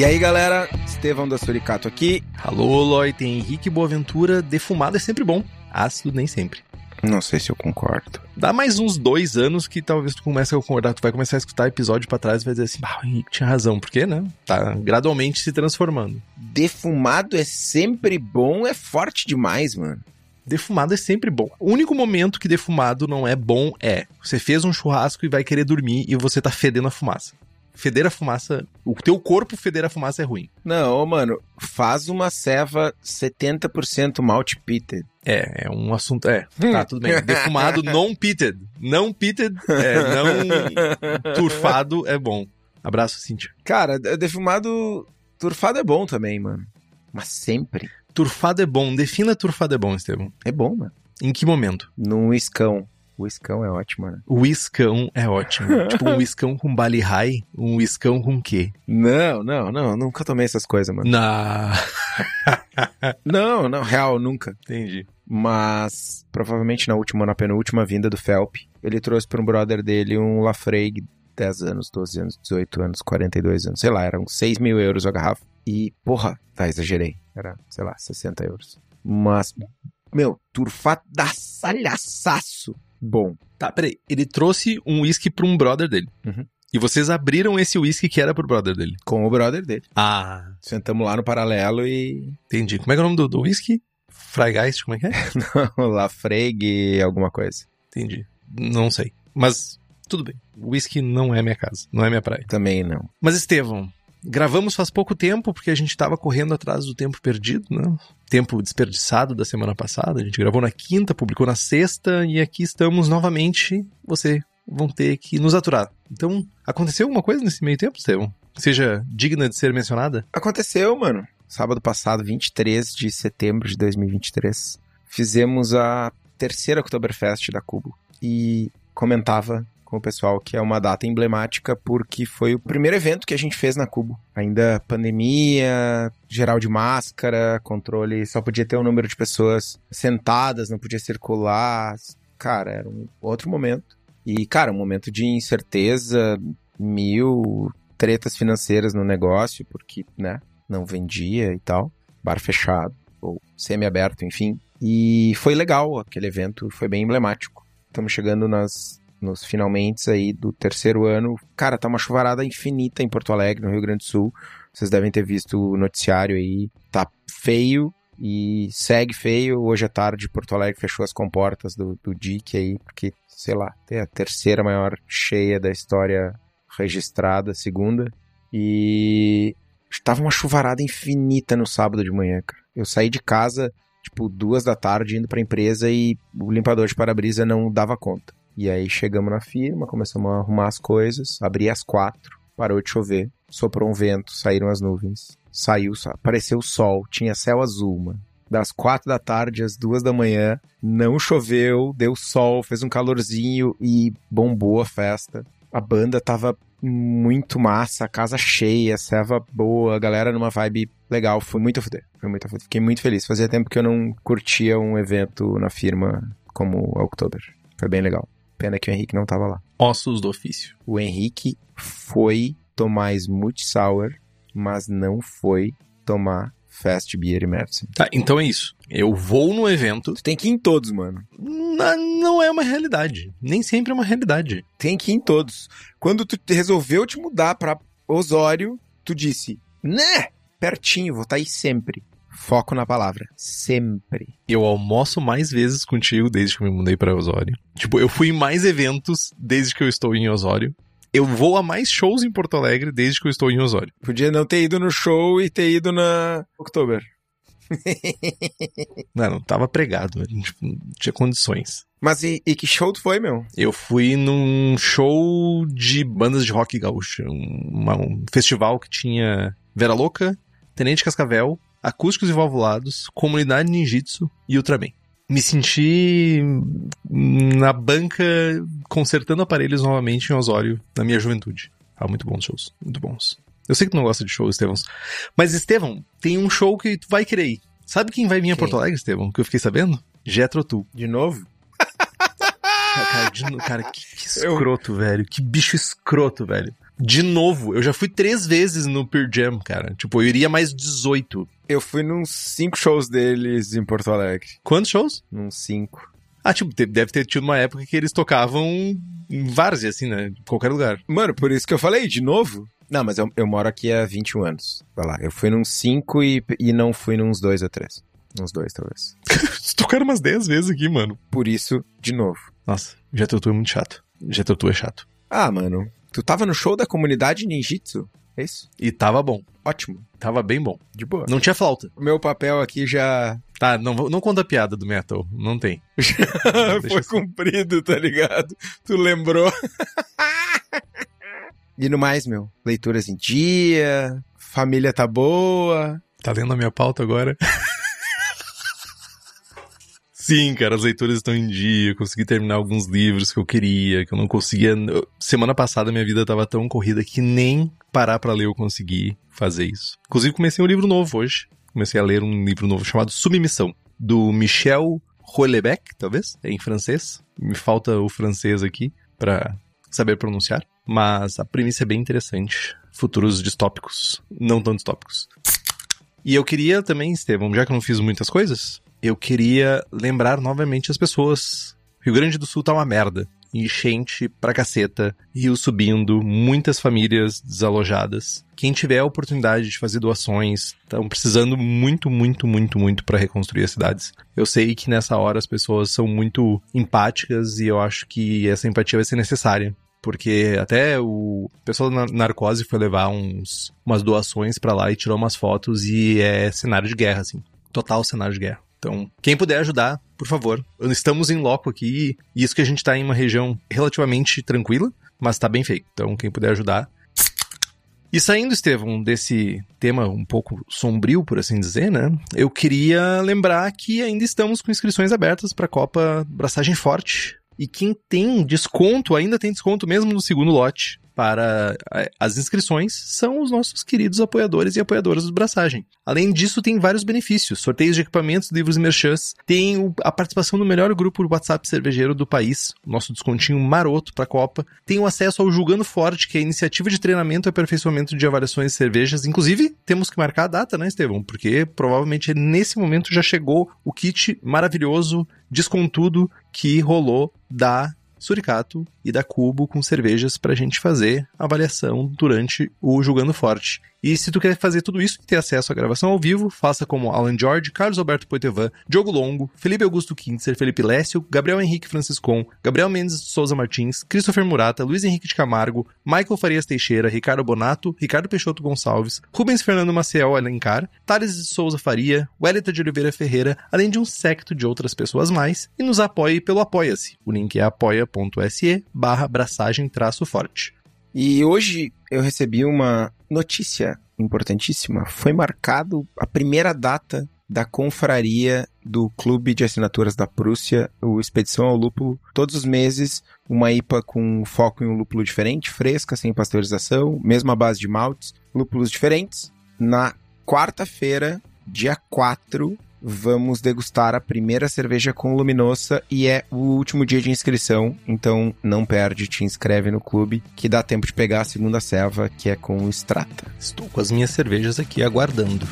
E aí, galera, Estevão da Suricato aqui. Alô, Loi, tem Henrique Boaventura. Defumado é sempre bom, ácido nem sempre. Não sei se eu concordo. Dá mais uns dois anos que talvez tu comece a concordar. Tu vai começar a escutar episódio pra trás e vai dizer assim: ah, o Henrique tinha razão. Por quê, né? Tá gradualmente se transformando. Defumado é sempre bom, é forte demais, mano. Defumado é sempre bom. O único momento que defumado não é bom é você fez um churrasco e vai querer dormir e você tá fedendo a fumaça. Feder a fumaça, o teu corpo feder a fumaça é ruim. Não, mano, faz uma ceva 70% malt pitted. É, é um assunto. É, tá, tudo bem. Defumado non pitted. Não pitted, é, não turfado é bom. Abraço, Cintia. Cara, defumado turfado é bom também, mano. Mas sempre. Turfado é bom. Defina turfado é bom, Estevão. É bom, mano. Em que momento? Num iscão. O iscão é ótimo, né? O iscão é ótimo. tipo um iscão com bali high, um iscão com quê? Não, não, não. Nunca tomei essas coisas, mano. Na. Não, não, real, nunca. Entendi. Mas provavelmente na última, na penúltima vinda do Felp, ele trouxe para um brother dele um Lafreig, 10 anos, 12 anos, 18 anos, 42 anos, sei lá, eram 6 mil euros a garrafa. E, porra, tá, exagerei. Era, sei lá, 60 euros. Mas, meu, turfadaçalhaçaço. Bom. Tá, peraí. Ele trouxe um whisky pra um brother dele. Uhum. E vocês abriram esse whisky que era pro brother dele. Com o brother dele. Ah, Sentamos lá no paralelo e. entendi. Como é que é o nome do, whisky? Freigeist, como é que é? Não, Lafreig, alguma coisa. Entendi. Não sei. Mas tudo bem. Whisky não é minha casa, não é minha praia. Também não. Mas Estevão, gravamos faz pouco tempo porque a gente tava correndo atrás do tempo perdido, né? Tempo desperdiçado da semana passada. A gente gravou na quinta, publicou na sexta e aqui estamos novamente. Você vão ter que nos aturar. Então, aconteceu alguma coisa nesse meio tempo, Estevão? Seja digna de ser mencionada? Aconteceu, mano. Sábado passado, 23 de setembro de 2023, fizemos a terceira Oktoberfest da Cubo. E comentava com o pessoal que é uma data emblemática porque foi o primeiro evento que a gente fez na Cubo. Ainda pandemia, geral de máscara, controle, só podia ter um número de pessoas sentadas, não podia circular. Cara, era um outro momento. E, cara, um momento de incerteza, mil tretas financeiras no negócio, porque, né, não vendia e tal. Bar fechado, ou semi-aberto, enfim. E foi legal, aquele evento foi bem emblemático. Estamos chegando nas, nos finalmente aí do terceiro ano. Cara, tá uma chuvarada infinita em Porto Alegre, no Rio Grande do Sul. Vocês devem ter visto o noticiário aí. Tá feio e segue feio. Hoje à tarde, Porto Alegre fechou as comportas do, do DIC aí, porque, sei lá, tem a terceira maior cheia da história registrada, segunda. E estava uma chuvarada infinita no sábado de manhã, cara. Eu saí de casa, tipo, duas da tarde, indo pra empresa e o limpador de para-brisa não dava conta. E aí chegamos na firma, começamos a arrumar as coisas, abri às quatro, parou de chover, soprou um vento, saíram as nuvens, saiu, apareceu o sol, tinha céu azul, mano. Das quatro da tarde às duas da manhã, não choveu, deu sol, fez um calorzinho e bombou a festa. A banda tava muito massa, casa cheia, serva boa, galera numa vibe legal. Foi muito fuder. Foi muito. Fiquei muito feliz. Fazia tempo que eu não curtia um evento na firma como a Oktober. Foi bem legal. Pena que o Henrique não tava lá. Ossos do ofício. O Henrique foi tomar Smooth Sour, mas não foi tomar Fast Beer e Märzen. Tá, então é isso. Eu vou no evento. Tu tem que ir em todos, mano. na- não é uma realidade. Nem sempre é uma realidade. Tem que ir em todos. Quando tu resolveu te mudar pra Osório, tu disse, né, pertinho, vou estar aí sempre. Foco na palavra. Sempre. Eu almoço mais vezes contigo desde que eu me mudei pra Osório. Tipo, eu fui em mais eventos desde que eu estou em Osório. Eu vou a mais shows em Porto Alegre desde que eu estou em Osório. Podia não ter ido no show e ter ido na Oktober. Não, não tava pregado, tipo, não tinha condições. Mas e, e que show tu foi, meu? Eu fui num show de bandas de rock gaúcho, um, uma- um festival que tinha Vera Louca, Tenente Cascavel, Acústicos e Valvulados, Comunidade Ninjitsu e Ultraman. Me senti na banca consertando aparelhos novamente em Osório na minha juventude. Ah, muito bons shows, muito bons. Eu sei que tu não gosta de show, Estevão. Mas, Estevão, tem um show que tu vai querer ir. Sabe quem vai vir a? Porto Alegre, Estevão? Que eu fiquei sabendo? Jetro Tu. De novo? Cara, de no- cara, que, que escroto, velho. Que bicho escroto, velho. De novo, eu já fui três vezes no Pearl Jam, cara. Tipo, eu iria mais 18. Eu fui nos cinco shows deles em Porto Alegre. Quantos shows? Nos cinco. Ah, tipo, deve ter tido uma época que eles tocavam em várzea, assim, né? Em qualquer lugar. Mano, por isso que eu falei, de novo? Não, mas eu, eu moro aqui há 21 anos. Vai lá. Eu fui num cinco e, e não fui nos dois ou três. Uns dois, talvez. Tocaram umas 10 vezes aqui, mano. Por isso, de novo. Nossa, Jetro Tu é muito chato. Jetro Tu é chato. Ah, mano. Tu tava no show da comunidade ninjitsu? É isso? E tava bom. Ótimo. Tava bem bom. De boa. Não tinha flauta. O meu papel aqui já Tá, não, não conta a piada do metal. Não tem. foi assim. cumprido, tá ligado? Tu lembrou? e no mais, meu, leituras em dia, família tá boa. Tá lendo a minha pauta agora? Sim, cara, as leituras estão em dia. Eu consegui terminar alguns livros que eu queria, que eu não conseguia. Semana passada minha vida tava tão corrida que nem parar pra ler eu consegui fazer isso. Inclusive, comecei um livro novo hoje. Comecei a ler um livro novo chamado Submissão, do Michel Houellebecq, talvez, em francês. Me falta o francês aqui pra saber pronunciar. Mas a premissa é bem interessante. Futuros distópicos, não tão distópicos. E eu queria também, Estevão, já que eu não fiz muitas coisas, eu queria lembrar novamente as pessoas. Rio Grande do Sul tá uma merda. Enchente pra caceta, rio subindo, muitas famílias desalojadas. Quem tiver a oportunidade de fazer doações, estão precisando muito, muito, muito, muito pra reconstruir as cidades. Eu sei que nessa hora as pessoas são muito empáticas e eu acho que essa empatia vai ser necessária. Porque até o pessoal da narcose foi levar uns, umas doações pra lá e tirou umas fotos e é cenário de guerra, assim. Total cenário de guerra. Então, quem puder ajudar, por favor. Estamos em loco aqui e isso que a gente tá em uma região relativamente tranquila, mas tá bem feito. Então, quem puder ajudar. E saindo, Estevão, desse tema um pouco sombrio, por assim dizer, né? Eu queria lembrar que ainda estamos com inscrições abertas para a Copa Braçagem Forte. E quem tem desconto, ainda tem desconto mesmo no segundo lote para as inscrições, são os nossos queridos apoiadores e apoiadoras do Braçagem. Além disso, tem vários benefícios: sorteios de equipamentos, livros e merchans, tem a participação no melhor grupo do WhatsApp cervejeiro do país, nosso descontinho maroto para a Copa, tem o acesso ao Julgando Forte, que é a iniciativa de treinamento e aperfeiçoamento de avaliações de cervejas. Inclusive, temos que marcar a data, né, Estevão? Porque provavelmente nesse momento já chegou o kit maravilhoso, descontudo, que rolou da Suricato e da Cubo com cervejas pra gente fazer avaliação durante o Julgando Forte. E se tu quer fazer tudo isso e ter acesso à gravação ao vivo, faça como Alan George, Carlos Alberto Poitevin, Diogo Longo, Felipe Augusto Kintzer, Felipe Lécio, Gabriel Henrique Franciscon, Gabriel Mendes de Souza Martins, Christopher Murata, Luiz Henrique de Camargo, Michael Farias Teixeira, Ricardo Bonato, Ricardo Peixoto Gonçalves, Rubens Fernando Maciel Alencar, Thales de Souza Faria, Wellington de Oliveira Ferreira, além de um secto de outras pessoas mais, e nos apoie pelo Apoia-se. O link é apoia.se barra braçagem traço forte. E hoje eu recebi uma notícia importantíssima. Foi marcado a primeira data da confraria do Clube de Assinaturas da Prússia, o Expedição ao Lúpulo. Todos os meses, uma IPA com foco em um lúpulo diferente, fresca, sem pasteurização, mesma base de maltes, lúpulos diferentes. Na quarta-feira, dia 4, vamos degustar a primeira cerveja com luminosa e é o último dia de inscrição, então não perde, te inscreve no clube que dá tempo de pegar a segunda serva, que é com Strata. Estou com as minhas cervejas aqui aguardando.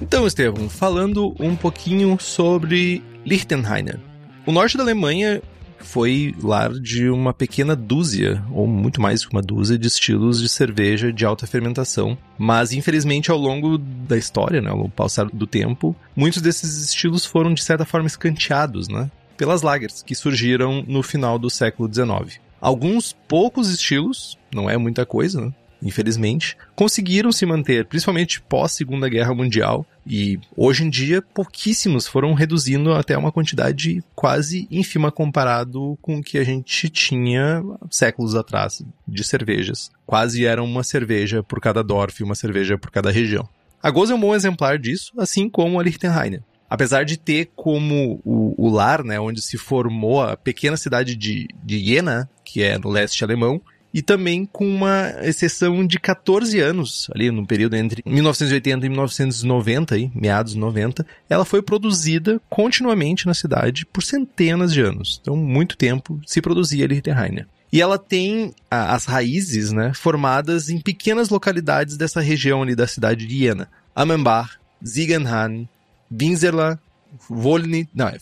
Então, Estevam, falando um pouquinho sobre Liechtenstein. O norte da Alemanha foi lar de uma pequena dúzia, ou muito mais que uma dúzia, de estilos de cerveja de alta fermentação. Mas, infelizmente, ao longo da história, né, ao passar do tempo, muitos desses estilos foram, de certa forma, escanteados, né? Pelas lagers, que surgiram no final do século XIX. Alguns poucos estilos, não é muita coisa, né? infelizmente, conseguiram se manter, principalmente pós Segunda Guerra Mundial, e hoje em dia pouquíssimos foram reduzindo até uma quantidade quase ínfima comparado com o que a gente tinha séculos atrás de cervejas. Quase era uma cerveja por cada Dorf uma cerveja por cada região. A Goza é um bom exemplar disso, assim como a Lichtenheiner. Apesar de ter como o, o, lar, né, onde se formou a pequena cidade de, de Jena, que é no leste alemão, e também com uma exceção de 14 anos, ali no período entre 1980 e 1990, aí, meados 90, ela foi produzida continuamente na cidade por centenas de anos. Então, muito tempo se produzia Lichtenheiner. E ela tem a, as raízes, né, formadas em pequenas localidades dessa região ali da cidade de Jena. Amenbach, Ziegenhain, Winzerla, Volnitz, não, é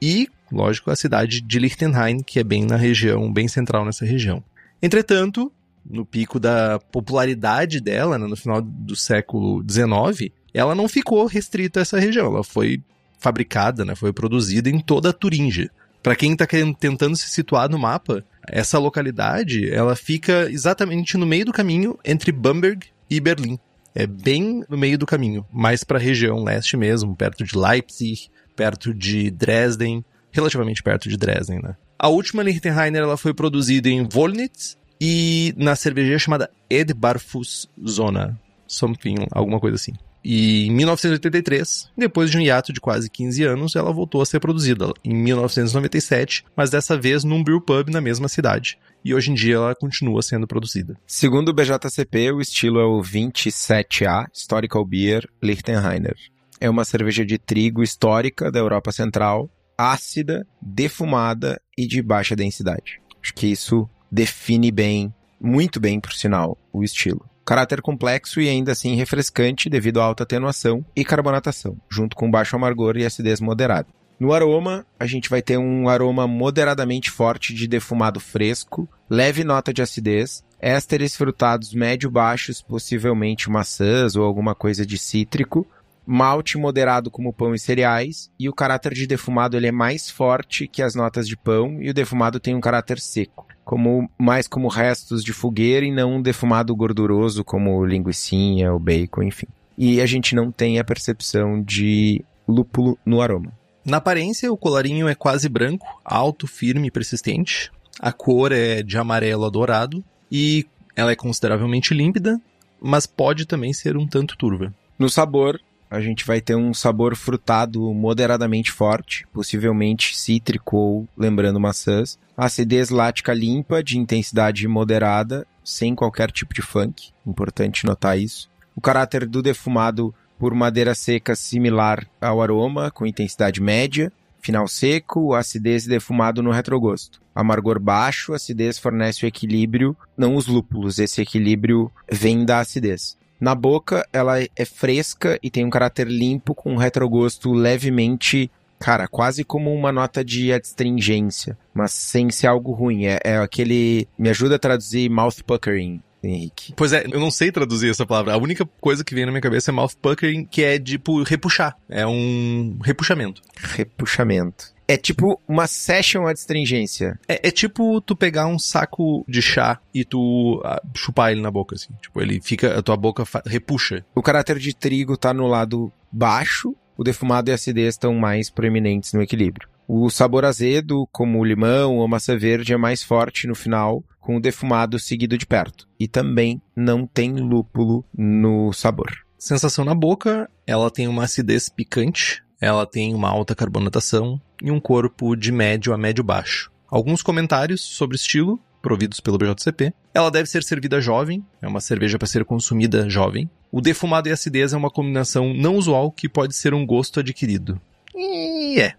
e, lógico, a cidade de Lichtenheim, que é bem na região, bem central nessa região. Entretanto, no pico da popularidade dela, né, no final do século XIX, ela não ficou restrita a essa região. Ela foi fabricada, né, foi produzida em toda a Turíngia. Para quem está tentando se situar no mapa, essa localidade ela fica exatamente no meio do caminho entre Bamberg e Berlim. É bem no meio do caminho, mais para a região leste mesmo, perto de Leipzig, perto de Dresden, relativamente perto de Dresden, né? A última Lichtenheiner ela foi produzida em Wolnitz e na cervejaria chamada Edbarfus Zona, something, alguma coisa assim. E em 1983, depois de um hiato de quase 15 anos, ela voltou a ser produzida em 1997, mas dessa vez num brew pub na mesma cidade. E hoje em dia ela continua sendo produzida. Segundo o BJCP, o estilo é o 27A Historical Beer Lichtenheiner. É uma cerveja de trigo histórica da Europa Central, ácida, defumada e de baixa densidade. Acho que isso define bem, muito bem, por sinal, o estilo. Caráter complexo e ainda assim refrescante devido à alta atenuação e carbonatação, junto com baixo amargor e acidez moderada. No aroma, a gente vai ter um aroma moderadamente forte de defumado fresco, leve nota de acidez, ésteres frutados médio-baixos, possivelmente maçãs ou alguma coisa de cítrico, malte moderado como pão e cereais, e o caráter de defumado ele é mais forte que as notas de pão, e o defumado tem um caráter seco, como mais como restos de fogueira e não um defumado gorduroso como linguiçinha, o bacon, enfim. E a gente não tem a percepção de lúpulo no aroma. Na aparência, o colarinho é quase branco, alto, firme e persistente. A cor é de amarelo a dourado e ela é consideravelmente límpida, mas pode também ser um tanto turva. No sabor, a gente vai ter um sabor frutado moderadamente forte, possivelmente cítrico ou lembrando maçãs. Acidez lática limpa, de intensidade moderada, sem qualquer tipo de funk. Importante notar isso. O caráter do defumado por madeira seca similar ao aroma, com intensidade média. Final seco, acidez e defumado no retrogosto. Amargor baixo, acidez fornece o equilíbrio, não os lúpulos. Esse equilíbrio vem da acidez. Na boca, ela é fresca e tem um caráter limpo com um retrogosto levemente, cara, quase como uma nota de adstringência, mas sem ser algo ruim. É, é aquele. Me ajuda a traduzir mouth puckering. Henrique. Pois é, eu não sei traduzir essa palavra. A única coisa que vem na minha cabeça é mouth puckering, que é tipo repuxar. É um repuxamento. Repuxamento. É tipo uma session adstringência. É, é tipo tu pegar um saco de chá e tu ah, chupar ele na boca, assim. Tipo, ele fica, a tua boca repuxa. O caráter de trigo tá no lado baixo, o defumado e a acidez estão mais proeminentes no equilíbrio. O sabor azedo, como o limão ou maçã verde, é mais forte no final, com o defumado seguido de perto. E também não tem lúpulo no sabor. Sensação na boca, ela tem uma acidez picante, ela tem uma alta carbonatação e um corpo de médio a médio baixo. Alguns comentários sobre estilo, providos pelo BJCP. Ela deve ser servida jovem, é uma cerveja para ser consumida jovem. O defumado e a acidez é uma combinação não usual que pode ser um gosto adquirido. E é,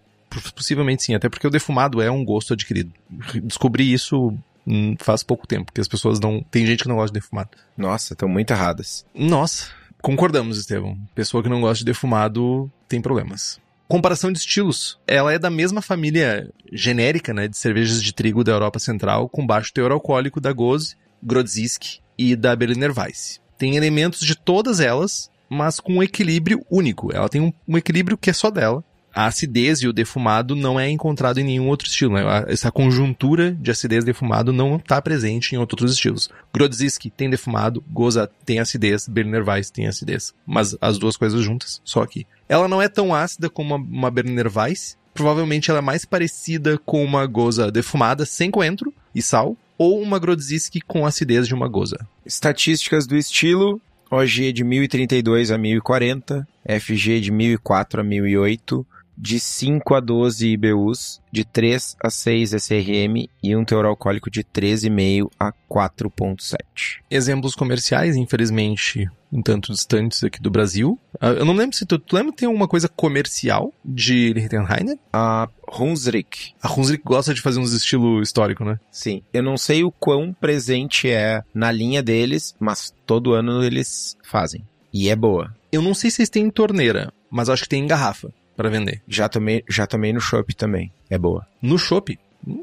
possivelmente sim, até porque o defumado é um gosto adquirido. Descobri isso hum, faz pouco tempo, que as pessoas não. Tem gente que não gosta de defumado. Nossa, estão muito erradas. Nossa, concordamos, Estevão. Pessoa que não gosta de defumado tem problemas. Comparação de estilos. Ela é da mesma família genérica, né, de cervejas de trigo da Europa Central, com baixo teor alcoólico da Gose, Grodzisk e da Berliner Weiss. Tem elementos de todas elas, mas com um equilíbrio único. Ela tem um, um equilíbrio que é só dela. A acidez e o defumado não é encontrado em nenhum outro estilo. Né? Essa conjuntura de acidez e defumado não está presente em outros estilos. Grodzisk tem defumado, Goza tem acidez, Berliner Weiss tem acidez. Mas as duas coisas juntas, só aqui. Ela não é tão ácida como uma, Berliner Weiss. Provavelmente ela é mais parecida com uma Goza defumada, sem coentro e sal, ou uma Grodzisk com acidez de uma Goza. Estatísticas do estilo: OG de 1032 a 1040, FG de 1004 a 1008, de 5 a 12 IBUs, de 3 a 6 SRM e um teor alcoólico de 13,5 a 4,7. Exemplos comerciais, infelizmente, um tanto distantes aqui do Brasil. Ah, eu não lembro se tu, tu lembra que tem alguma coisa comercial de Lichtenheiner? A Hunsrück. A Hunsrück gosta de fazer uns estilo histórico, né? Sim. Eu não sei o quão presente é na linha deles, mas todo ano eles fazem. E é boa. Eu não sei se eles têm em torneira, mas acho que tem em garrafa para vender. Já tomei, já tomei no Shop também. É boa. No Shop?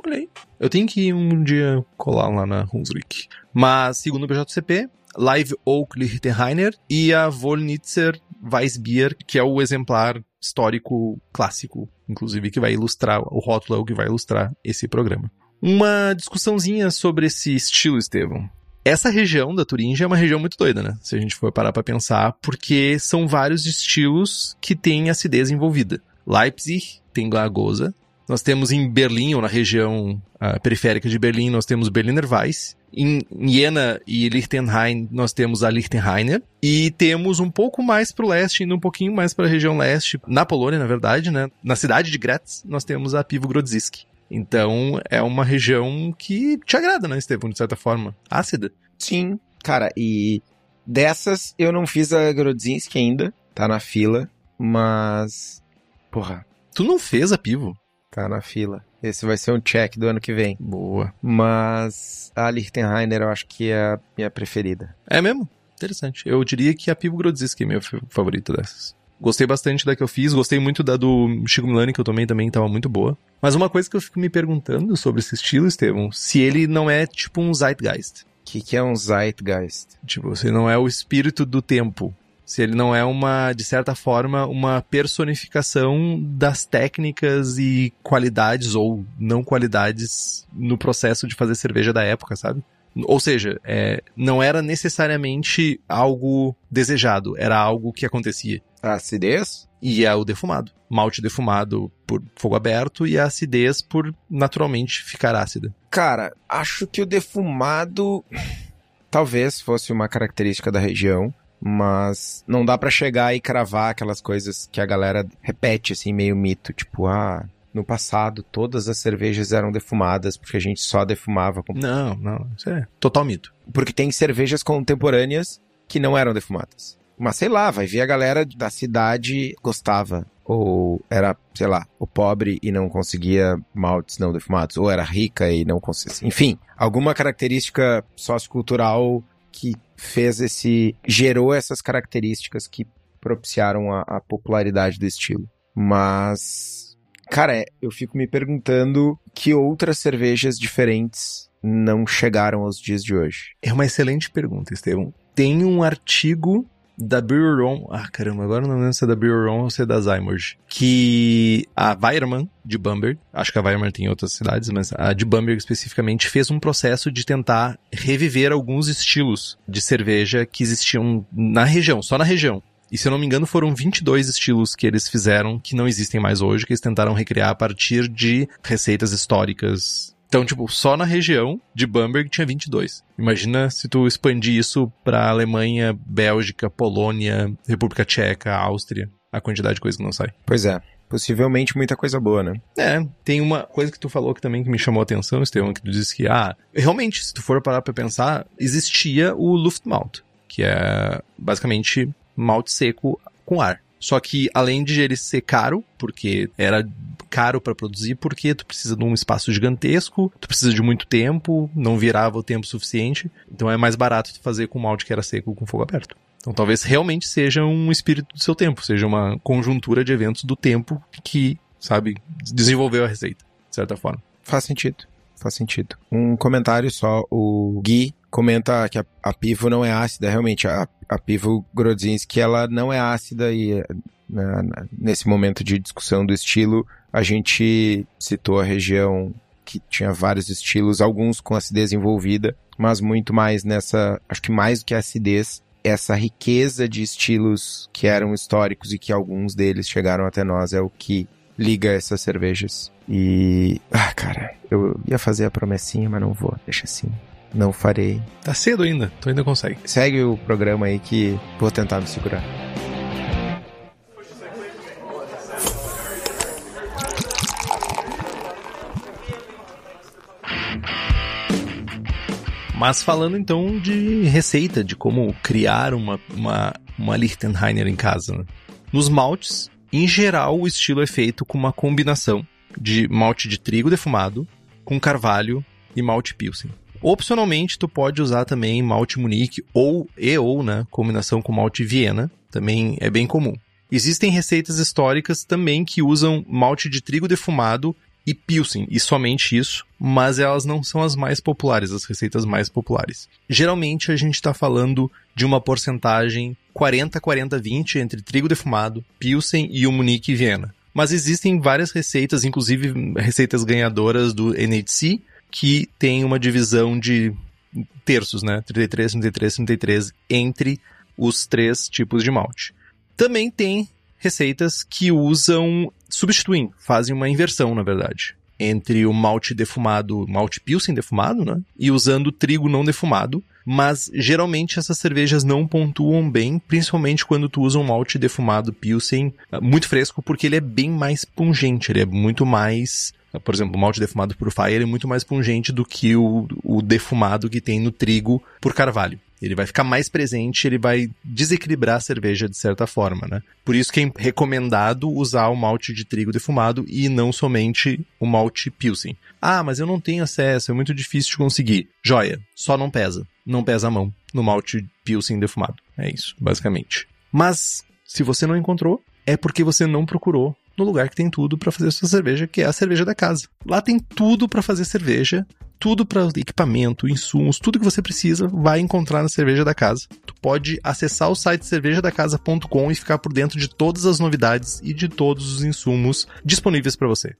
Olhei. Eu tenho que ir um dia colar lá na Hunsrück. Mas, segundo o BJCP, Live Oak Lichtenheiner e a Wollnitzer Weissbier, que é o exemplar histórico clássico, inclusive, que vai ilustrar, o rótulo é o que vai ilustrar esse programa. Uma discussãozinha sobre esse estilo, Estevão. Essa região da Turingia é uma região muito doida, né? Se a gente for parar para pensar, porque são vários estilos que têm acidez envolvida. Leipzig tem Glagosa. Nós temos em Berlim, ou na região uh, periférica de Berlim, nós temos Berliner Weiss. Em Jena e Liechtenstein, nós temos a Lichtenheiner. E temos um pouco mais para o leste, indo um pouquinho mais para a região leste, na Polônia, na verdade, né? Na cidade de Graz, nós temos a Pivo Grodzisk. Então, é uma região que te agrada, né, Estevão, de certa forma? Ácida. Sim, cara, e dessas eu não fiz a Grodzinski ainda, tá na fila, mas. Porra. Tu não fez a Pivo? Tá na fila. Esse vai ser um check do ano que vem. Boa. Mas a Lichtenheiner eu acho que é a minha preferida. É mesmo? Interessante. Eu diria que a Pivo Grodziski é minha favorita dessas. Gostei bastante da que eu fiz, gostei muito da do Chico Milani, que eu tomei também, tava muito boa. Mas uma coisa que eu fico me perguntando sobre esse estilo, Estevão, se ele não é tipo um Zeitgeist. O que, que é um Zeitgeist? Tipo, se não é o espírito do tempo. Se ele não é uma, de certa forma, uma personificação das técnicas e qualidades ou não qualidades no processo de fazer cerveja da época, sabe? Ou seja, é, não era necessariamente algo desejado, era algo que acontecia. A acidez? E é o defumado. Malte defumado por fogo aberto e a acidez por naturalmente ficar ácida. Cara, acho que o defumado talvez fosse uma característica da região, mas não dá para chegar e cravar aquelas coisas que a galera repete assim meio mito, tipo, ah, no passado todas as cervejas eram defumadas porque a gente só defumava com... Não, não, isso é total mito. Porque tem cervejas contemporâneas que não eram defumadas. Mas sei lá, vai ver a galera da cidade gostava. Ou era, sei lá, o pobre e não conseguia maltes não defumados. Ou era rica e não conseguia. Enfim, alguma característica sociocultural que fez esse. gerou essas características que propiciaram a, a popularidade do estilo. Mas. Cara, eu fico me perguntando que outras cervejas diferentes não chegaram aos dias de hoje. É uma excelente pergunta, Estevam. Tem um artigo da Breweron, ah caramba, agora não lembro se é da Breweron ou se é da Zymurge, que a Weirman de Bamberg, acho que a Weirman tem em outras cidades, mas a de Bamberg especificamente fez um processo de tentar reviver alguns estilos de cerveja que existiam na região, só na região. E se eu não me engano, foram 22 estilos que eles fizeram que não existem mais hoje, que eles tentaram recriar a partir de receitas históricas então, tipo, só na região de Bamberg tinha 22. Imagina se tu expandir isso pra Alemanha, Bélgica, Polônia, República Tcheca, Áustria, a quantidade de coisa que não sai. Pois é. Possivelmente muita coisa boa, né? É, tem uma coisa que tu falou que também que me chamou a atenção, Estevão, que tu disse que, ah, realmente, se tu for parar pra pensar, existia o Luftmalt, que é basicamente malte seco com ar. Só que além de ele ser caro, porque era caro para produzir, porque tu precisa de um espaço gigantesco, tu precisa de muito tempo, não virava o tempo suficiente, então é mais barato tu fazer com malte que era seco com fogo aberto. Então talvez realmente seja um espírito do seu tempo, seja uma conjuntura de eventos do tempo que, sabe, desenvolveu a receita, de certa forma. Faz sentido. Faz sentido. Um comentário só, o Gui comenta que a, a pivo não é ácida, realmente, a, a pivo Grodzinski, ela não é ácida e né, nesse momento de discussão do estilo, a gente citou a região que tinha vários estilos, alguns com acidez envolvida, mas muito mais nessa, acho que mais do que a acidez, essa riqueza de estilos que eram históricos e que alguns deles chegaram até nós é o que liga essas cervejas. E. Ah, cara, eu ia fazer a promessinha, mas não vou, deixa assim. Não farei. Tá cedo ainda, tu ainda consegue. Segue o programa aí que vou tentar me segurar. Mas falando então de receita, de como criar uma, uma, uma Lichtenheiner em casa. Né? Nos maltes, em geral, o estilo é feito com uma combinação de malte de trigo defumado com carvalho e malte pilsen. Opcionalmente, tu pode usar também malte Munique ou e ou, né, combinação com malte Viena, também é bem comum. Existem receitas históricas também que usam malte de trigo defumado e Pilsen, e somente isso, mas elas não são as mais populares, as receitas mais populares. Geralmente a gente está falando de uma porcentagem 40-40-20 entre trigo defumado, Pilsen e o Munique Viena. Mas existem várias receitas, inclusive receitas ganhadoras do NHC, que tem uma divisão de terços, né? 33, 33, 33 entre os três tipos de malte. Também tem receitas que usam, substituem, fazem uma inversão, na verdade, entre o malte defumado, malte pilsen defumado, né? E usando trigo não defumado. Mas geralmente essas cervejas não pontuam bem, principalmente quando tu usa um malte defumado pilsen ah, muito fresco, porque ele é bem mais pungente, ele é muito mais por exemplo, o malte defumado por fire é muito mais pungente do que o, o defumado que tem no trigo por carvalho. Ele vai ficar mais presente, ele vai desequilibrar a cerveja de certa forma, né? Por isso que é recomendado usar o malte de trigo defumado e não somente o malte Pilsen. Ah, mas eu não tenho acesso, é muito difícil de conseguir. Joia, só não pesa. Não pesa a mão no malte Pilsen defumado. É isso, basicamente. Mas, se você não encontrou, é porque você não procurou no lugar que tem tudo para fazer sua cerveja, que é a cerveja da casa. Lá tem tudo para fazer cerveja, tudo para equipamento, insumos, tudo que você precisa vai encontrar na cerveja da casa. Tu pode acessar o site cervejadacasa.com e ficar por dentro de todas as novidades e de todos os insumos disponíveis para você.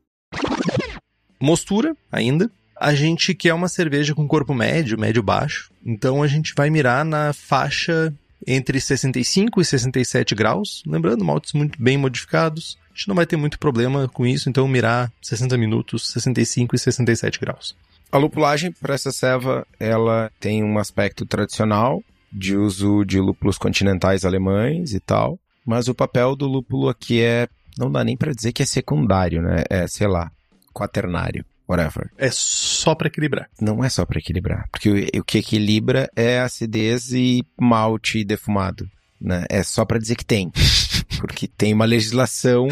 Mostura, ainda. A gente quer uma cerveja com corpo médio, médio baixo. Então a gente vai mirar na faixa entre 65 e 67 graus, lembrando maltes muito bem modificados. A gente não vai ter muito problema com isso, então mirar 60 minutos, 65 e 67 graus. A lupulagem para essa ceva, ela tem um aspecto tradicional de uso de lúpulos continentais alemães e tal, mas o papel do lúpulo aqui é, não dá nem para dizer que é secundário, né? É, sei lá, quaternário whatever. É só para equilibrar. Não é só para equilibrar, porque o, o, que equilibra é acidez e malte defumado, né? É só para dizer que tem, porque tem uma legislação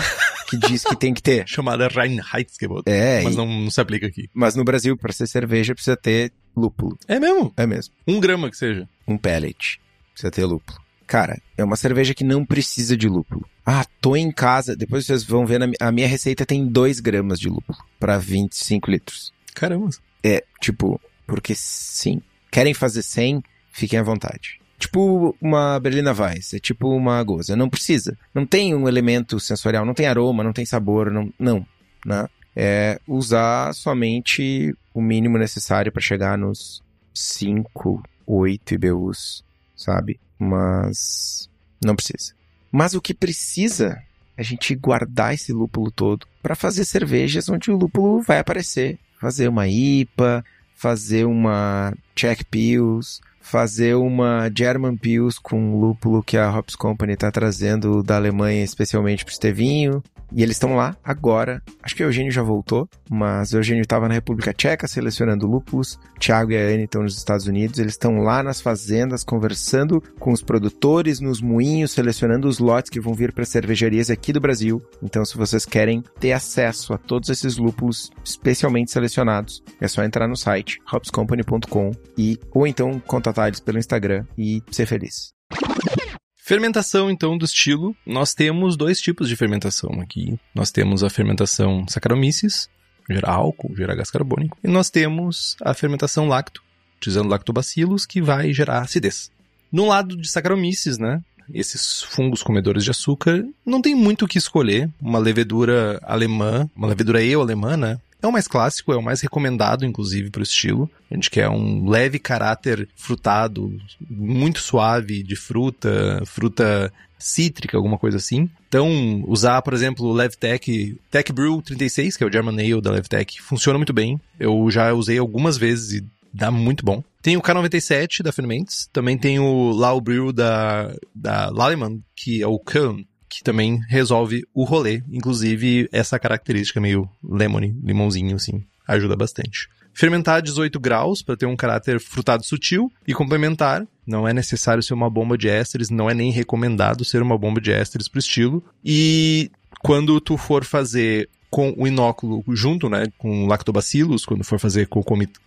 que diz que tem que ter. Chamada Reinheitsgebot. É. Mas não, não se aplica aqui. Mas no Brasil, para ser cerveja, precisa ter lúpulo. É mesmo? É mesmo. Um grama que seja. Um pellet. Precisa ter lúpulo. Cara, é uma cerveja que não precisa de lúpulo. Ah, tô em casa. Depois vocês vão ver, a minha receita tem 2 gramas de lúpulo para 25 litros. Caramba. É, tipo, porque sim. Querem fazer 100? Fiquem à vontade. Tipo uma Berlina Weiss, é tipo uma goza. Não precisa. Não tem um elemento sensorial, não tem aroma, não tem sabor, não. Não. Né? É usar somente o mínimo necessário para chegar nos 5, 8 IBUs, sabe? Mas não precisa. Mas o que precisa é a gente guardar esse lúpulo todo para fazer cervejas onde o lúpulo vai aparecer. Fazer uma IPA, fazer uma Czech Pills, fazer uma German Pils com lúpulo que a Hops Company está trazendo da Alemanha especialmente para o Estevinho. E eles estão lá agora. Acho que o Eugênio já voltou, mas o Eugênio estava na República Tcheca selecionando lúpulos. O Thiago e a Anne estão nos Estados Unidos. Eles estão lá nas fazendas conversando com os produtores, nos moinhos, selecionando os lotes que vão vir para cervejarias aqui do Brasil. Então, se vocês querem ter acesso a todos esses lúpulos especialmente selecionados, é só entrar no site hopscompany.com e ou então contatar pelo Instagram e ser feliz. Fermentação, então, do estilo. Nós temos dois tipos de fermentação aqui. Nós temos a fermentação Saccharomyces, gera álcool, gera gás carbônico. E nós temos a fermentação lacto, utilizando lactobacilos, que vai gerar acidez. No lado de Saccharomyces, né? Esses fungos comedores de açúcar, não tem muito o que escolher. Uma levedura alemã, uma levedura eu-alemã, né? É o mais clássico, é o mais recomendado, inclusive, para o estilo. A gente quer um leve caráter frutado, muito suave, de fruta, fruta cítrica, alguma coisa assim. Então, usar, por exemplo, o Levtech Tech Brew 36, que é o German Ale da Levtech, funciona muito bem. Eu já usei algumas vezes e dá muito bom. Tem o K97 da Fermentes, também tem o Lau Brew da, da Lallemand, que é o Köln, que também resolve o rolê. Inclusive, essa característica meio lemony, limãozinho, assim, ajuda bastante. Fermentar a 18 graus para ter um caráter frutado sutil e complementar. Não é necessário ser uma bomba de ésteres, não é nem recomendado ser uma bomba de ésteres para o estilo. E quando tu for fazer com o inóculo junto, né, com lactobacilos, quando for fazer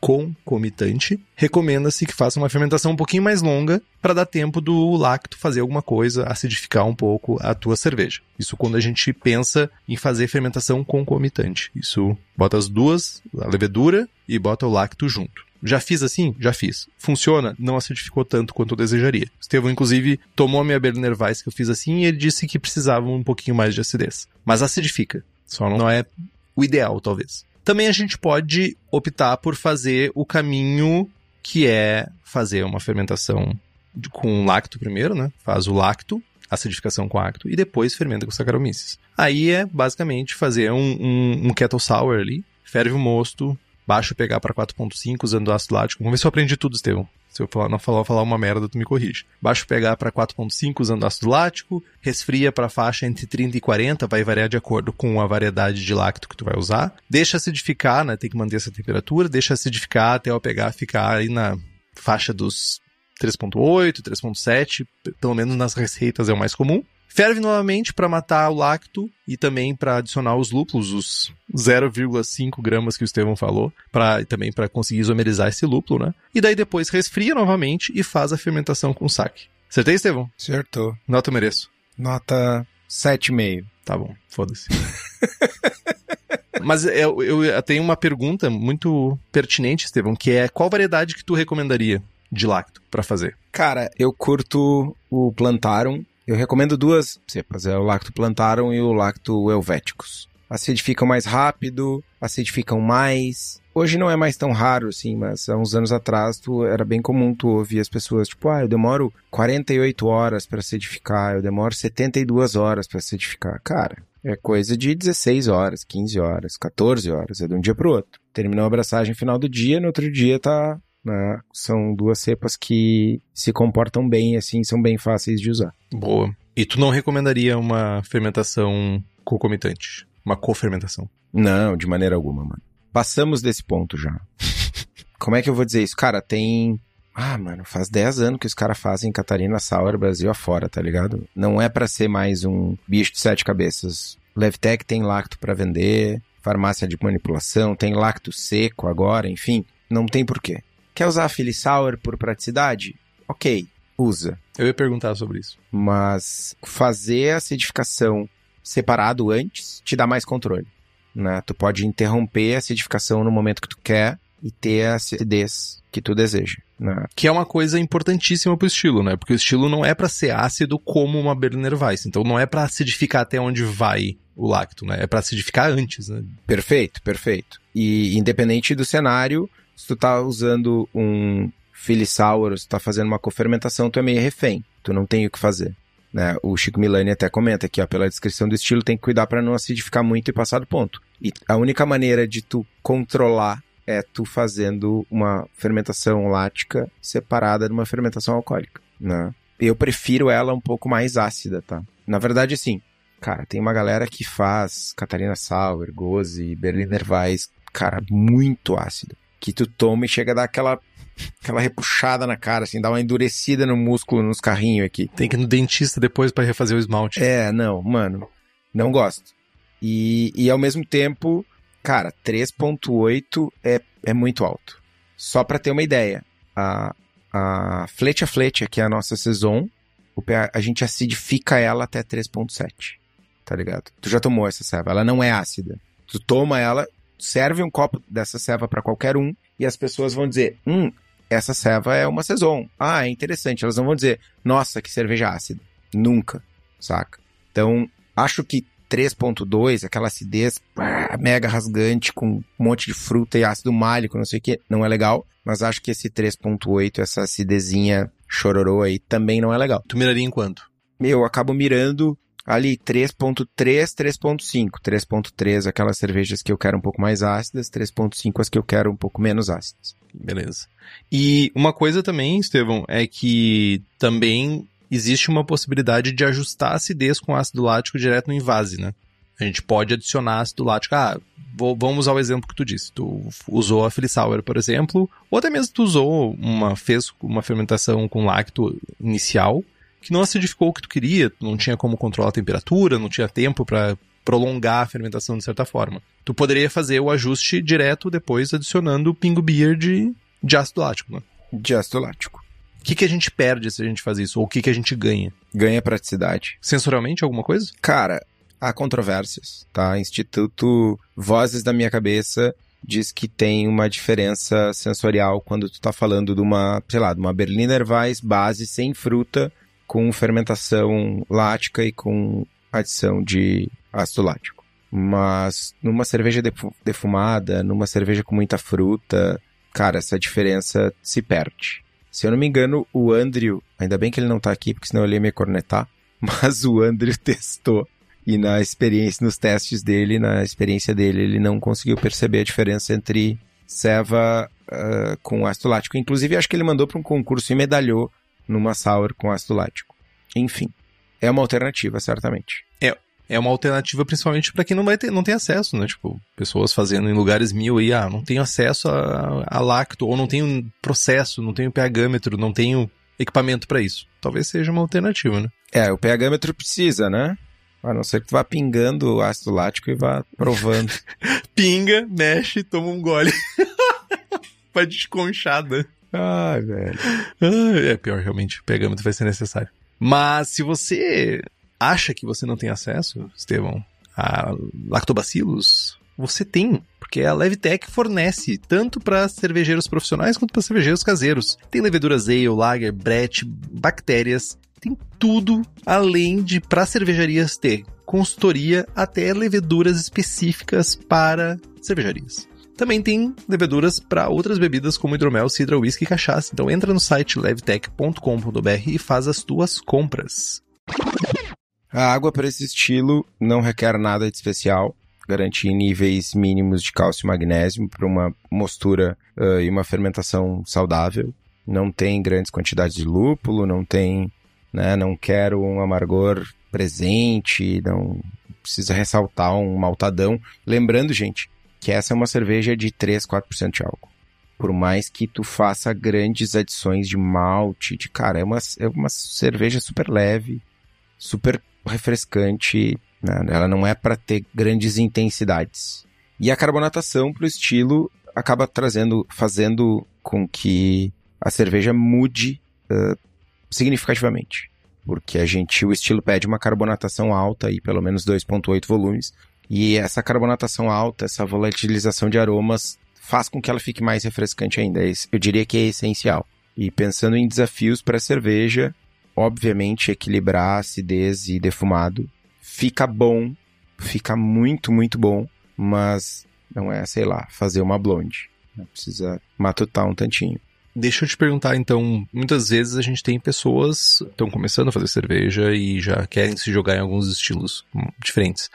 concomitante, recomenda-se que faça uma fermentação um pouquinho mais longa para dar tempo do lacto fazer alguma coisa, acidificar um pouco a tua cerveja. Isso quando a gente pensa em fazer fermentação concomitante. Isso bota as duas, a levedura e bota o lacto junto. Já fiz assim? Já fiz. Funciona? Não acidificou tanto quanto eu desejaria. Estevão, inclusive, tomou a minha Berliner Weiss que eu fiz assim e ele disse que precisava um pouquinho mais de acidez. Mas acidifica. Só não é o ideal, talvez. Também a gente pode optar por fazer o caminho que é fazer uma fermentação com lacto primeiro, né? Faz o lacto, acidificação com lacto, e depois fermenta com Saccharomyces. Aí é basicamente fazer um, um, um kettle sour ali, ferve o mosto, baixa o pH para 4.5 usando ácido lático. Vamos ver se eu aprendi tudo, Estevão. Se eu falar, não falar, falar uma merda, tu me corrige. Baixa o pH para 4.5 usando ácido lático, resfria para faixa entre 30 e 40, vai variar de acordo com a variedade de lacto que tu vai usar. Deixa acidificar, né? Tem que manter essa temperatura, deixa acidificar até o pH ficar aí na faixa dos 3.8, 3.7, pelo menos nas receitas é o mais comum. Ferve novamente para matar o lacto e também para adicionar os lúpulos, os 0,5 gramas que o Estevão falou, para também para conseguir isomerizar esse lúpulo, né? E daí depois resfria novamente e faz a fermentação com saque. Acertei, Estevão? Acertou. Nota eu mereço. Nota 7,5. Tá bom, foda-se. Mas eu, eu tenho uma pergunta muito pertinente, Estevão, que é qual variedade que tu recomendaria de lacto para fazer? Cara, eu curto o Plantarum eu recomendo duas cepas, é o Lacto Plantarum e o Lacto Helveticus. Acidificam mais rápido, acidificam mais. Hoje não é mais tão raro, assim, mas há uns anos atrás tu, era bem comum tu ouvir as pessoas, tipo, ah, eu demoro 48 horas para acidificar, eu demoro 72 horas para acidificar. Cara, é coisa de 16 horas, 15 horas, 14 horas, é de um dia pro outro. Terminou a abraçagem final do dia, no outro dia tá né? São duas cepas que se comportam bem, assim, são bem fáceis de usar. Boa. E tu não recomendaria uma fermentação concomitante? Uma cofermentação? Não, de maneira alguma, mano. Passamos desse ponto já. Como é que eu vou dizer isso? Cara, tem. Ah, mano, faz 10 anos que os caras fazem Catarina Sauer Brasil afora, tá ligado? Não é para ser mais um bicho de sete cabeças. Levtech tem lacto para vender, farmácia de manipulação, tem lacto seco agora, enfim, não tem porquê. Quer usar a Philly Sour por praticidade? Ok, usa. Eu ia perguntar sobre isso. Mas fazer a acidificação separado antes te dá mais controle. Né? Tu pode interromper a acidificação no momento que tu quer e ter a acidez que tu deseja. Né? Que é uma coisa importantíssima pro estilo, né? Porque o estilo não é para ser ácido como uma Berliner Weiss. Então não é para acidificar até onde vai o lacto, né? É para acidificar antes, né? Perfeito, perfeito. E independente do cenário, se tu tá usando um Filisaurus, tu tá fazendo uma cofermentação, tu é meio refém. Tu não tem o que fazer. Né? O Chico Milani até comenta aqui, ó, pela descrição do estilo, tem que cuidar para não acidificar muito e passar do ponto. E a única maneira de tu controlar é tu fazendo uma fermentação lática separada de uma fermentação alcoólica, né? Eu prefiro ela um pouco mais ácida, tá? Na verdade, assim, cara, tem uma galera que faz Catarina Sauer, Goze, Berliner Weiss, cara, muito ácida que tu toma e chega a dar aquela aquela repuxada na cara, assim, dá uma endurecida no músculo nos carrinhos aqui. Tem que ir no dentista depois para refazer o esmalte. É, não, mano, não gosto. E, e ao mesmo tempo, cara, 3.8 é, é muito alto. Só para ter uma ideia, a, a Flecha Flecha, que é a nossa Saison, a gente acidifica ela até 3.7, tá ligado? Tu já tomou essa ceva, ela não é ácida. Tu toma ela, serve um copo dessa ceva para qualquer um e as pessoas vão dizer, hum, essa ceva é uma saison. Ah, é interessante. Elas não vão dizer, nossa, que cerveja ácida. Nunca, saca? Então, acho que 3.2, aquela acidez mega rasgante com um monte de fruta e ácido málico, não sei o que, não é legal. Mas acho que esse 3.8, essa acidezinha chororô aí, também não é legal. Tu miraria em quanto? Eu acabo mirando ali 3.3, 3.5. 3.3 aquelas cervejas que eu quero um pouco mais ácidas, 3.5 as que eu quero um pouco menos ácidas. Beleza. E uma coisa também, Estevão, é que também existe uma possibilidade de ajustar a acidez com ácido lático direto no invase, né? A gente pode adicionar ácido lático. Ah, vou, vamos usar o exemplo que tu disse. Tu usou a Sour, por exemplo, ou até mesmo tu usou uma, fez uma fermentação com lacto inicial, que não acidificou o que tu queria, não tinha como controlar a temperatura, não tinha tempo para prolongar a fermentação de certa forma. Tu poderia fazer o ajuste direto depois adicionando o pingo beer de, de ácido lático, né? De ácido lático. O que, que a gente perde se a gente faz isso? Ou o que, que a gente ganha? Ganha praticidade. Sensorialmente, alguma coisa? Cara, há controvérsias, tá? Instituto Vozes da Minha Cabeça diz que tem uma diferença sensorial quando tu tá falando de uma, sei lá, de uma Berliner Weiss base sem fruta com fermentação lática e com adição de ácido lático. Mas numa cerveja defumada, numa cerveja com muita fruta, cara, essa diferença se perde. Se eu não me engano, o Andrew, ainda bem que ele não tá aqui, porque senão ele ia me cornetar, mas o Andrew testou e na experiência, nos testes dele, na experiência dele, ele não conseguiu perceber a diferença entre ceva uh, com ácido lático. Inclusive, acho que ele mandou para um concurso e medalhou numa sour com ácido lático. Enfim, é uma alternativa, certamente. É, é uma alternativa principalmente para quem não vai ter, não tem acesso, né? Tipo, pessoas fazendo em lugares mil aí, ah, não tenho acesso a, a lacto, ou não tenho processo, não tenho pHmetro, não tenho equipamento para isso. Talvez seja uma alternativa, né? É, o pHmetro precisa, né? A não ser que tu vá pingando o ácido lático e vá provando. Pinga, mexe, toma um gole. vai desconchada. Ai, velho. é pior, realmente. Pegamento vai ser necessário. Mas se você acha que você não tem acesso, Estevão, a lactobacilos, você tem, porque a Levtech fornece tanto para cervejeiros profissionais quanto para cervejeiros caseiros. Tem leveduras ale, lager, brett, bactérias tem tudo além de para cervejarias ter consultoria até leveduras específicas para cervejarias. Também tem leveduras para outras bebidas como hidromel, cidra, whisky e cachaça. Então entra no site levtech.com.br e faz as tuas compras. A água para esse estilo não requer nada de especial. Garantir níveis mínimos de cálcio e magnésio para uma mostura uh, e uma fermentação saudável. Não tem grandes quantidades de lúpulo, não tem né? Não quero um amargor presente, não precisa ressaltar um maltadão. Lembrando, gente, que essa é uma cerveja de 3, 4% de álcool. Por mais que tu faça grandes adições de malte, de cara, é uma, é uma cerveja super leve, super refrescante, né? ela não é para ter grandes intensidades. E a carbonatação para o estilo acaba trazendo, fazendo com que a cerveja mude uh, significativamente. Porque a gente, o estilo pede uma carbonatação alta e pelo menos 2.8 volumes. E essa carbonatação alta, essa volatilização de aromas faz com que ela fique mais refrescante ainda. Eu diria que é essencial. E pensando em desafios para a cerveja, obviamente equilibrar acidez e defumado fica bom, fica muito, muito bom, mas não é, sei lá, fazer uma blonde. Precisa matutar um tantinho. Deixa eu te perguntar, então, muitas vezes a gente tem pessoas que estão começando a fazer cerveja e já querem se jogar em alguns estilos diferentes.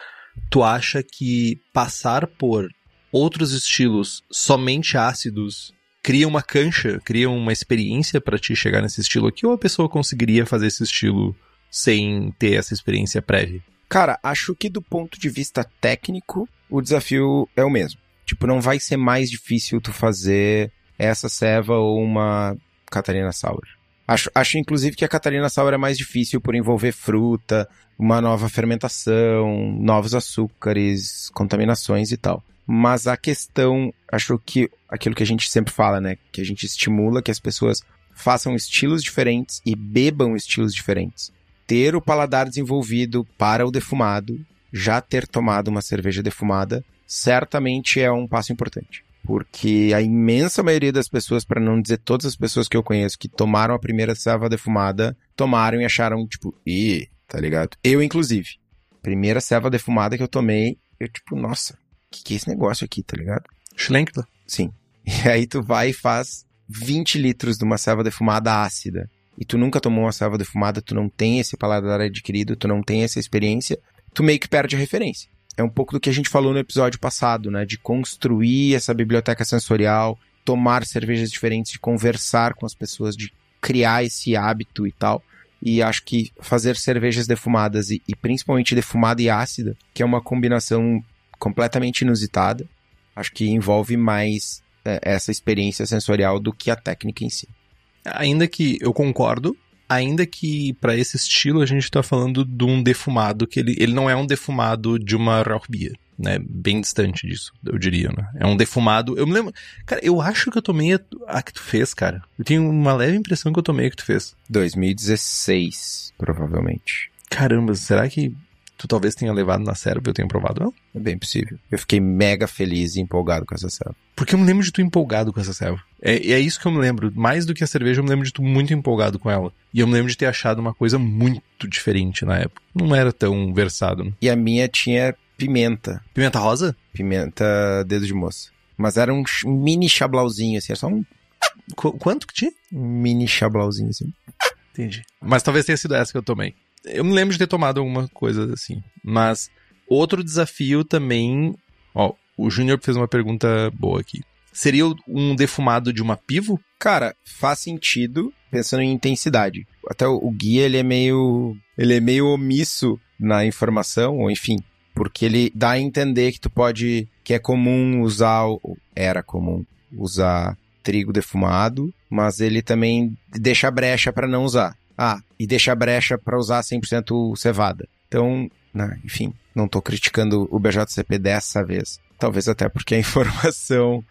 Tu acha que passar por outros estilos somente ácidos cria uma cancha, cria uma experiência para te chegar nesse estilo aqui, ou a pessoa conseguiria fazer esse estilo sem ter essa experiência prévia? Cara, acho que do ponto de vista técnico, o desafio é o mesmo. Tipo, não vai ser mais difícil tu fazer essa ceva ou uma Catarina Sour. Acho, acho inclusive que a Catarina Sour é mais difícil por envolver fruta, uma nova fermentação, novos açúcares, contaminações e tal. Mas a questão, acho que aquilo que a gente sempre fala, né? Que a gente estimula que as pessoas façam estilos diferentes e bebam estilos diferentes. Ter o paladar desenvolvido para o defumado, já ter tomado uma cerveja defumada, certamente é um passo importante. Porque a imensa maioria das pessoas, para não dizer todas as pessoas que eu conheço que tomaram a primeira serva defumada, tomaram e acharam, tipo, ih, tá ligado? Eu, inclusive. Primeira serva defumada que eu tomei, eu, tipo, nossa, que que é esse negócio aqui, tá ligado? Schlenkler. Sim. E aí tu vai e faz 20 litros de uma selva defumada ácida. E tu nunca tomou uma selva defumada, tu não tem esse paladar adquirido, tu não tem essa experiência, tu meio que perde a referência. É um pouco do que a gente falou no episódio passado, né? De construir essa biblioteca sensorial, tomar cervejas diferentes, de conversar com as pessoas, de criar esse hábito e tal. E acho que fazer cervejas defumadas e, e principalmente defumada e ácida, que é uma combinação completamente inusitada, acho que envolve mais é, essa experiência sensorial do que a técnica em si. Ainda que eu concordo, ainda que para esse estilo a gente tá falando de um defumado que ele, ele não é um defumado de uma Rauchbier, né? Bem distante disso, eu diria, né? É um defumado. Eu me lembro, cara, eu acho que eu tomei a, a que tu fez, cara. Eu tenho uma leve impressão que eu tomei a que tu fez. 2016, provavelmente. Caramba, será que tu talvez tenha levado na serva e eu tenha provado ela? É bem possível. Eu fiquei mega feliz e empolgado com essa selva. Porque eu me lembro de tu empolgado com essa selva. É, é isso que eu me lembro. Mais do que a cerveja, eu me lembro de tu muito empolgado com ela. E eu me lembro de ter achado uma coisa muito diferente na época. Não era tão versado. Né? E a minha tinha pimenta. Pimenta rosa? Pimenta dedo de moça. Mas era um mini chablauzinho, assim. Era só um Qu- quanto que tinha? mini chablauzinho, assim. Entendi. Mas talvez tenha sido essa que eu tomei. Eu me lembro de ter tomado alguma coisa assim. Mas outro desafio também. Ó, o Júnior fez uma pergunta boa aqui. Seria um defumado de uma pivo? Cara, faz sentido pensando em intensidade. Até o, o guia, ele é meio... Ele é meio omisso na informação, ou enfim... Porque ele dá a entender que tu pode... Que é comum usar... Era comum usar trigo defumado, mas ele também deixa brecha para não usar. Ah, e deixa brecha para usar 100% cevada. Então, né, enfim, não tô criticando o BJCP dessa vez. Talvez até porque a informação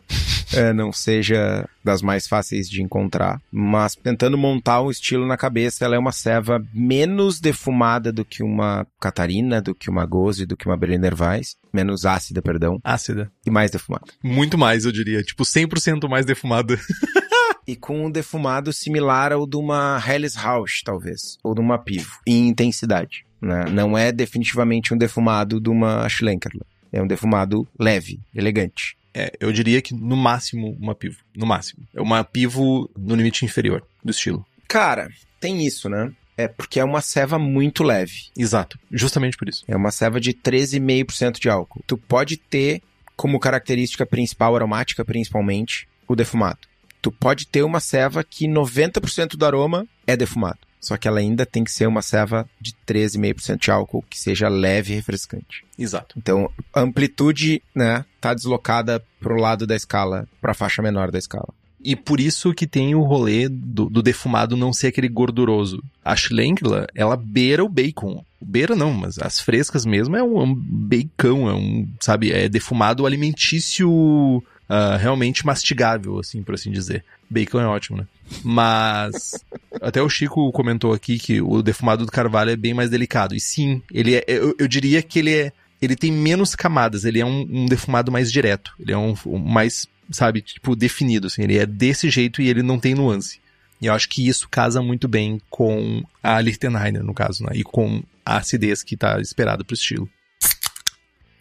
é, não seja das mais fáceis de encontrar, mas tentando montar um estilo na cabeça, ela é uma ceva menos defumada do que uma Catarina, do que uma Goze, do que uma Berliner Weiss, menos ácida, perdão, Ácida. e mais defumada. Muito mais, eu diria. Tipo, 100% mais defumada. E com um defumado similar ao de uma Helles Rausch, talvez, ou de uma Pivo, em intensidade. Né? Não é definitivamente um defumado de uma Schlenkerla. É um defumado leve, elegante. É, eu diria que no máximo uma pivo. No máximo. É uma pivo no limite inferior do estilo. Cara, tem isso, né? É porque é uma ceva muito leve. Exato. Justamente por isso. É uma ceva de 13,5% de álcool. Tu pode ter como característica principal, aromática principalmente, o defumado. Tu pode ter uma ceva que 90% do aroma é defumado. Só que ela ainda tem que ser uma ceva de 13,5% de álcool que seja leve e refrescante. Exato. Então, a amplitude, né, tá deslocada pro lado da escala, pra faixa menor da escala. E por isso que tem o rolê do, do defumado não ser aquele gorduroso. A Schlenkla, ela beira o bacon. Beira não, mas as frescas mesmo é um, é um bacon, é um, sabe, é defumado alimentício ah, realmente mastigável, assim, por assim dizer. Bacon é ótimo, né? Mas até o Chico comentou aqui que o defumado do carvalho é bem mais delicado. E sim, ele é, eu, eu diria que ele é, ele tem menos camadas, ele é um, um defumado mais direto. Ele é um, um mais, sabe, tipo, definido, assim. Ele é desse jeito e ele não tem nuance. E eu acho que isso casa muito bem com a Lichtenheiner, no caso, né? E com a acidez que tá esperada pro estilo.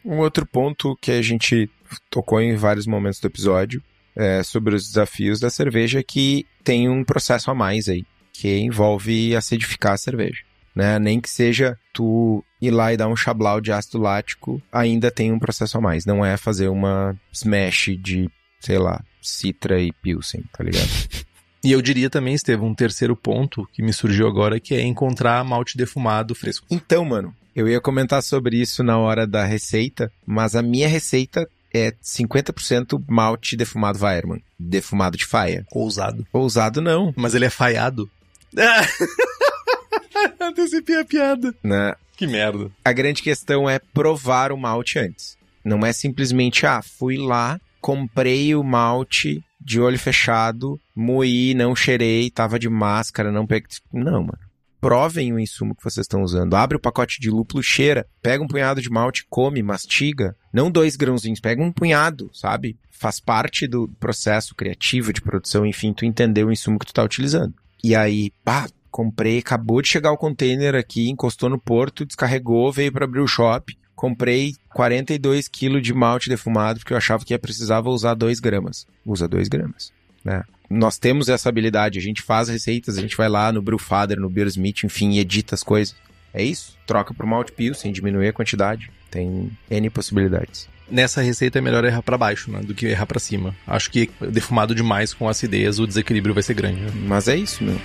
Um outro ponto que a gente tocou em vários momentos do episódio é sobre os desafios da cerveja que tem um processo a mais aí, que envolve acidificar a cerveja. Né? Nem que seja tu ir lá e dar um chablau de ácido lático, ainda tem um processo a mais. Não é fazer uma smash de, sei lá, citra e pilsen, tá ligado? E eu diria também, Estevam, um terceiro ponto que me surgiu agora, que é encontrar malte defumado fresco. Então, mano, eu ia comentar sobre isso na hora da receita, mas a minha receita é 50% malte defumado Weirmann, defumado de faia. Ousado. Ousado não, Mas ele é falhado. Antecipei a piada. né? Que merda. A grande questão é provar o malte antes. Não é simplesmente, ah, fui lá, comprei o malte de olho fechado, moí, não cheirei, tava de máscara, não peguei. Não, mano. Provem o insumo que vocês estão usando. Abre o pacote de lúpulo, cheira, pega um punhado de malte, come, mastiga. Não dois grãozinhos, pega um punhado, sabe? Faz parte do processo criativo de produção, enfim, tu entendeu o insumo que tu tá utilizando. E aí, pá, comprei, acabou de chegar o container aqui, encostou no porto, descarregou, veio para abrir o shop. Comprei 42 kg de malte defumado, porque eu achava que ia precisava usar 2 gramas. Usa 2 gramas, né? Nós temos essa habilidade, a gente faz receitas, a gente vai lá no Brewfather, no Beersmith, enfim, e edita as coisas. É isso, troca pro malte pio, sem diminuir a quantidade. Tem N possibilidades. Nessa receita é melhor errar para baixo, né, do que errar para cima. Acho que defumado demais com acidez, o desequilíbrio vai ser grande. Né? Mas é isso, meu.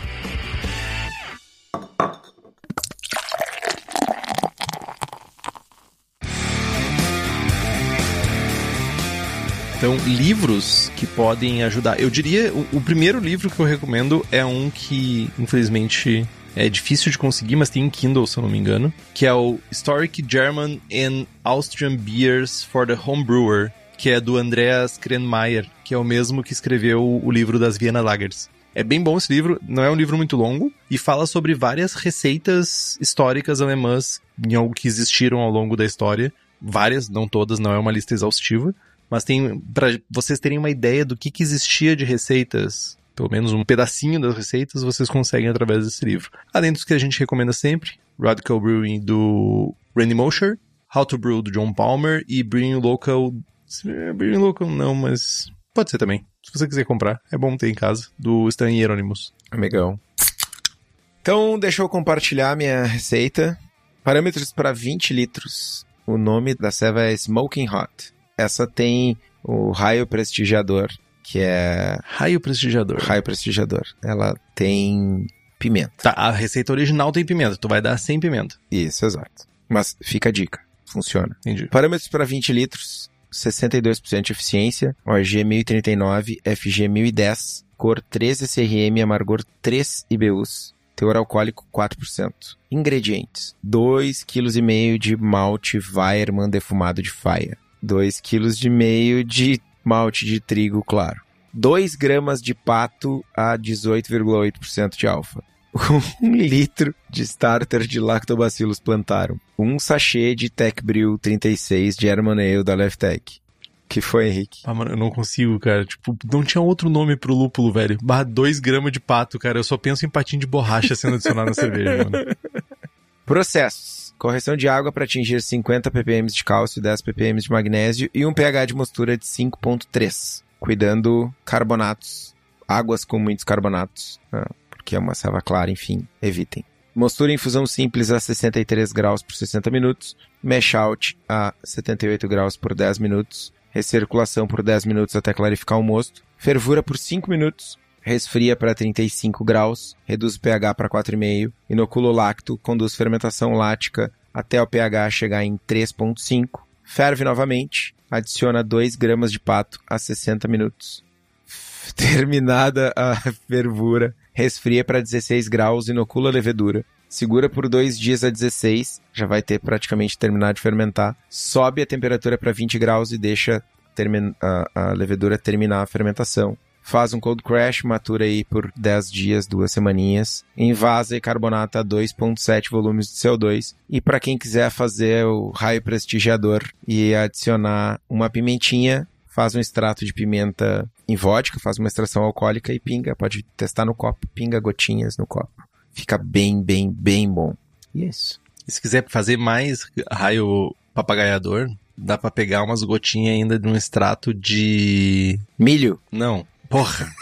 Então, livros que podem ajudar. Eu diria, o, o, primeiro livro que eu recomendo é um que, infelizmente, é difícil de conseguir, mas tem em Kindle, se eu não me engano, que é o Historic German and Austrian Beers for the Homebrewer, que é do Andreas Krenmeier, que é o mesmo que escreveu o livro das Vienna Lagers. É bem bom esse livro, não é um livro muito longo e fala sobre várias receitas históricas alemãs em algo que existiram ao longo da história. Várias, não todas, não é uma lista exaustiva, mas tem para vocês terem uma ideia do que, que existia de receitas, pelo menos um pedacinho das receitas, vocês conseguem através desse livro. Além dos que a gente recomenda sempre, Radical Brewing do Randy Mosher, How to Brew do John Palmer e Brewing Local, Brewing Local não, mas pode ser também. Se você quiser comprar, é bom ter em casa, do Stan Hieronymus. Amigão. Então, deixa eu compartilhar minha receita. Parâmetros para 20 litros. O nome da ceva é Smoking Hot. Essa tem o raio prestigiador, que é. Raio prestigiador. Raio prestigiador. Ela tem pimenta. Tá, a receita original tem pimenta. Tu vai dar sem pimenta. Isso, exato. Mas fica a dica. Funciona. Entendi. Parâmetros para 20 litros: 62% de eficiência, ORG 1039, FG 1010, cor 13 CRM, amargor 3 IBUs, teor alcoólico 4%. Ingredientes: 2,5 kg de malte Weiermann defumado de faia, 2 kg de meio de malte de trigo claro. 2 gramas de pato a 18,8% de alfa. Um litro de starter de lactobacillus plantarum. Um sachê de Tech Brew 36 German Ale da Leftech. Que foi, Henrique? Ah, mano, eu não consigo, cara. Tipo, não tinha outro nome pro lúpulo, velho. Barra 2 gramas de pato, cara. Eu só penso em patinho de borracha sendo adicionado na cerveja, mano. Processos. Correção de água para atingir 50 ppm de cálcio, 10 ppm de magnésio e um pH de mostura de 5.3. Cuidando carbonatos, águas com muitos carbonatos, ah, porque é uma selva clara, enfim, evitem. Mostura em simples a 63 graus por 60 minutos, mash out a 78 graus por 10 minutos, recirculação por 10 minutos até clarificar o mosto, fervura por 5 minutos, resfria para 35 graus, reduz o pH para 4,5, inocula o lacto, conduz fermentação lática até o pH chegar em 3,5, ferve novamente, adiciona 2 gramas de pato a 60 minutos. Terminada a fervura, resfria para 16 graus, inocula a levedura, segura por dois dias a 16, já vai ter praticamente terminado de fermentar, sobe a temperatura para 20 graus e deixa a, a levedura terminar a fermentação faz um cold crash, matura aí por 10 dias, duas semaninhas, envasa e carbonata 2.7 volumes de CO2. E para quem quiser fazer o raio prestigiador e adicionar uma pimentinha, faz um extrato de pimenta em vodka, faz uma extração alcoólica e pinga, pode testar no copo, pinga gotinhas no copo. Fica bem, bem, bem bom. E é isso. E se quiser fazer mais raio papagaiador, dá para pegar umas gotinhas ainda de um extrato de milho. Não, Porra.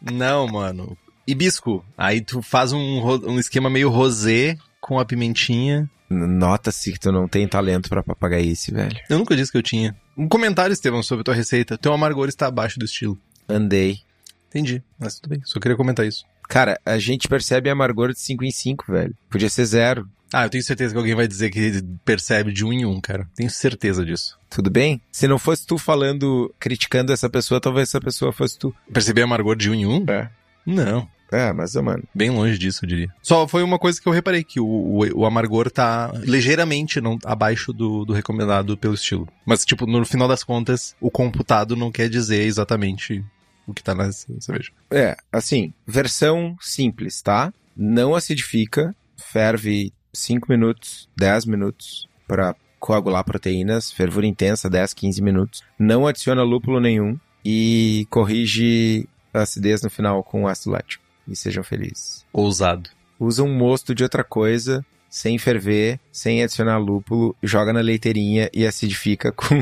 Não, mano. Hibisco. Aí tu faz um, um esquema meio rosé com a pimentinha. Nota-se que tu não tem talento para papagaice, velho. Eu nunca disse que eu tinha. Um comentário, Estevão, sobre a tua receita. Teu amargor está abaixo do estilo. Andei. Entendi, mas tudo bem. Só queria comentar isso. Cara, a gente percebe amargor de 5 em 5, velho. Podia ser zero. Ah, eu tenho certeza que alguém vai dizer que percebe de um em um, cara. Tenho certeza disso. Tudo bem? Se não fosse tu falando, criticando essa pessoa, talvez essa pessoa fosse tu. Perceber amargor de um em um? É. Não. É, mas, mano. Bem longe disso, eu diria. Só foi uma coisa que eu reparei, que o, o, o amargor tá ligeiramente não, abaixo do, do recomendado pelo estilo. Mas, tipo, no final das contas, o computado não quer dizer exatamente o que tá na cerveja. É, assim, versão simples, tá? Não acidifica, ferve 5 minutos, 10 minutos para coagular proteínas, fervura intensa, 10, 15 minutos. Não adiciona lúpulo nenhum e corrige a acidez no final com ácido lático. E sejam felizes. Ousado. Usa um mosto de outra coisa, sem ferver, sem adicionar lúpulo, joga na leiteirinha e acidifica com.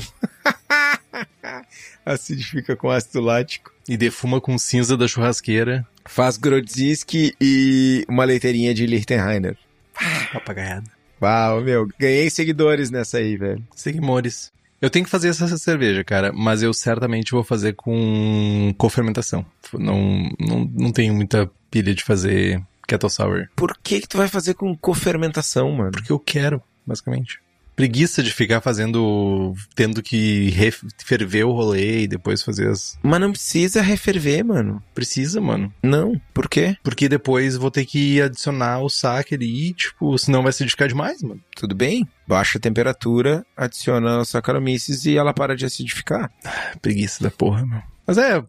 acidifica com ácido lático. E defuma com cinza da churrasqueira. Faz Grodziski e uma leiteirinha de Lichtenheiner. Papagaiada. Uau, meu, ganhei seguidores nessa aí, velho. Seguimores. Eu tenho que fazer essa cerveja, cara, mas eu certamente vou fazer com cofermentação. Não, não, não tenho muita pilha de fazer kettle sour. Por que que tu vai fazer com cofermentação, mano? Porque eu quero, basicamente preguiça de ficar fazendo, tendo que ferver o rolê e depois fazer as. Mas não precisa referver, mano. Precisa, mano. Não. Por quê? Porque depois vou ter que adicionar o saque ali, tipo, senão vai acidificar demais, mano. Tudo bem. Baixa a temperatura, adiciona os Saccharomyces e ela para de acidificar. preguiça da porra, mano. Mas é,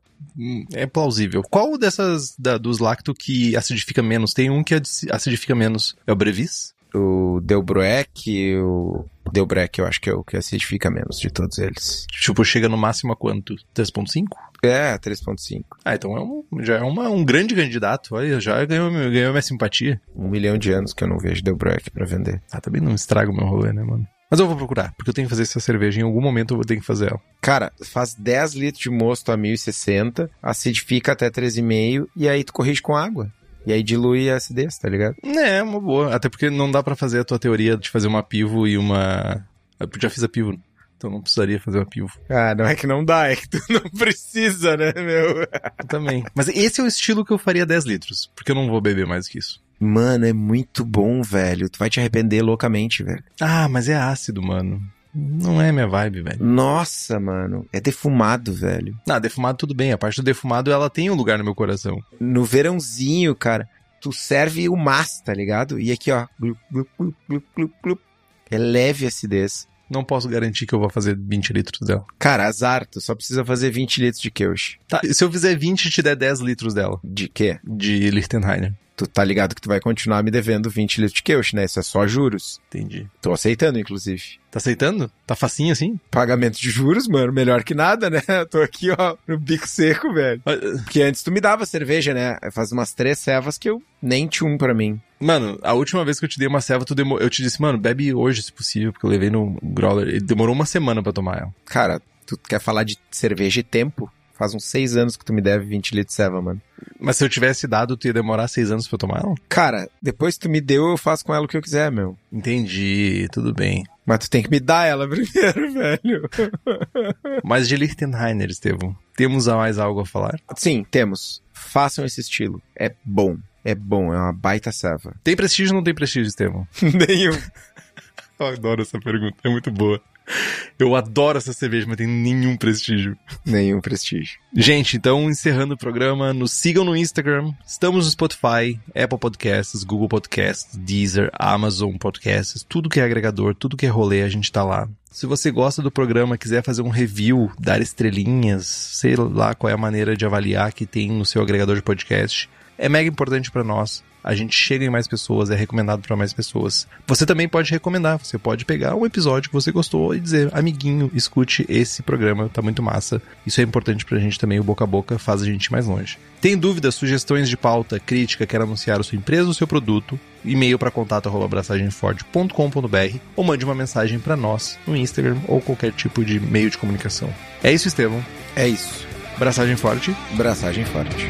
é plausível. Qual dessas da, dos lacto que acidifica menos? Tem um que acidifica menos. É o Brevis? O Delbrueck, o Delbreck eu acho que é o que acidifica menos de todos eles. Tipo, chega no máximo a quanto? 3.5? É, 3.5. Ah, então é um, já é uma, um grande candidato. Olha, já ganhou, ganhou minha simpatia. Um milhão de anos que eu não vejo Delbreck pra vender. Ah, também não estraga o meu rolê, né, mano? Mas eu vou procurar, porque eu tenho que fazer essa cerveja. Em algum momento eu vou ter que fazer ela. Cara, faz 10 litros de mosto a 1060, acidifica até 3,5 e aí tu corrige com água. E aí dilui a acidez, tá ligado? É, uma boa. Até porque não dá para fazer a tua teoria de fazer uma pivo e uma. Eu já fiz a pivo. Então não precisaria fazer uma pivo. Ah, não é que não dá, é que tu não precisa, né, meu? Eu também. Mas esse é o estilo que eu faria 10 litros, porque eu não vou beber mais que isso. Mano, é muito bom, velho. Tu vai te arrepender loucamente, velho. Ah, mas é ácido, mano. Não é minha vibe, velho. Nossa, mano. É defumado, velho. Ah, defumado tudo bem. A parte do defumado, ela tem um lugar no meu coração. No verãozinho, cara, tu serve o mas, tá ligado? E aqui, ó. Glup, glup, glup, glup, glup, É leve acidez. Não posso garantir que eu vou fazer 20 litros dela. Cara, azar, tu só precisa fazer 20 litros de Keush. Tá, se eu fizer 20 e te der 10 litros dela? De quê? De Lichtenheiner tu tá ligado que tu vai continuar me devendo 20 litros de queush, né? Isso é só juros. Entendi. Tô aceitando, inclusive. Tá aceitando? Tá facinho assim? Pagamento de juros, mano, melhor que nada, né? Tô aqui, ó, no bico seco, velho. Porque antes tu me dava cerveja, né? Faz umas três cevas que eu nem tinha um pra mim. Mano, a última vez que eu te dei uma ceva, tu demo... eu te disse, mano, bebe hoje, se possível, porque eu levei no growler. Ele demorou uma semana para tomar ela. Cara, tu quer falar de cerveja e tempo? Faz uns seis anos que tu me deve 20 litros de ceva, mano. Mas se eu tivesse dado, tu ia demorar seis anos pra eu tomar ela? Cara, depois que tu me deu, eu faço com ela o que eu quiser, meu. Entendi, tudo bem. Mas tu tem que me dar ela primeiro, velho. Mas de Lichtenheiner, Estevão, temos mais algo a falar? Sim, temos. Façam esse estilo. É bom. É bom, é uma baita ceva. Tem prestígio ou não tem prestígio, Estevão? Nenhum. eu adoro essa pergunta, é muito boa. Eu adoro essa cerveja, mas tem nenhum prestígio. Nenhum prestígio. Gente, então encerrando o programa, nos sigam no Instagram. Estamos no Spotify, Apple Podcasts, Google Podcasts, Deezer, Amazon Podcasts, tudo que é agregador, tudo que é rolê, a gente tá lá. Se você gosta do programa, quiser fazer um review, dar estrelinhas, sei lá qual é a maneira de avaliar que tem no seu agregador de podcast, é mega importante para nós a gente chega em mais pessoas, é recomendado para mais pessoas. Você também pode recomendar, você pode pegar um episódio que você gostou e dizer, amiguinho, escute esse programa, tá muito massa. Isso é importante pra gente também, o boca a boca faz a gente ir mais longe. Tem dúvidas, sugestões de pauta, crítica, quer anunciar a sua empresa ou seu produto? E-mail para contato@abraçagemforte.com.br ou mande uma mensagem para nós no Instagram ou qualquer tipo de meio de comunicação. É isso, Estevão. É isso. Braçagem forte. Braçagem forte.